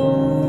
you.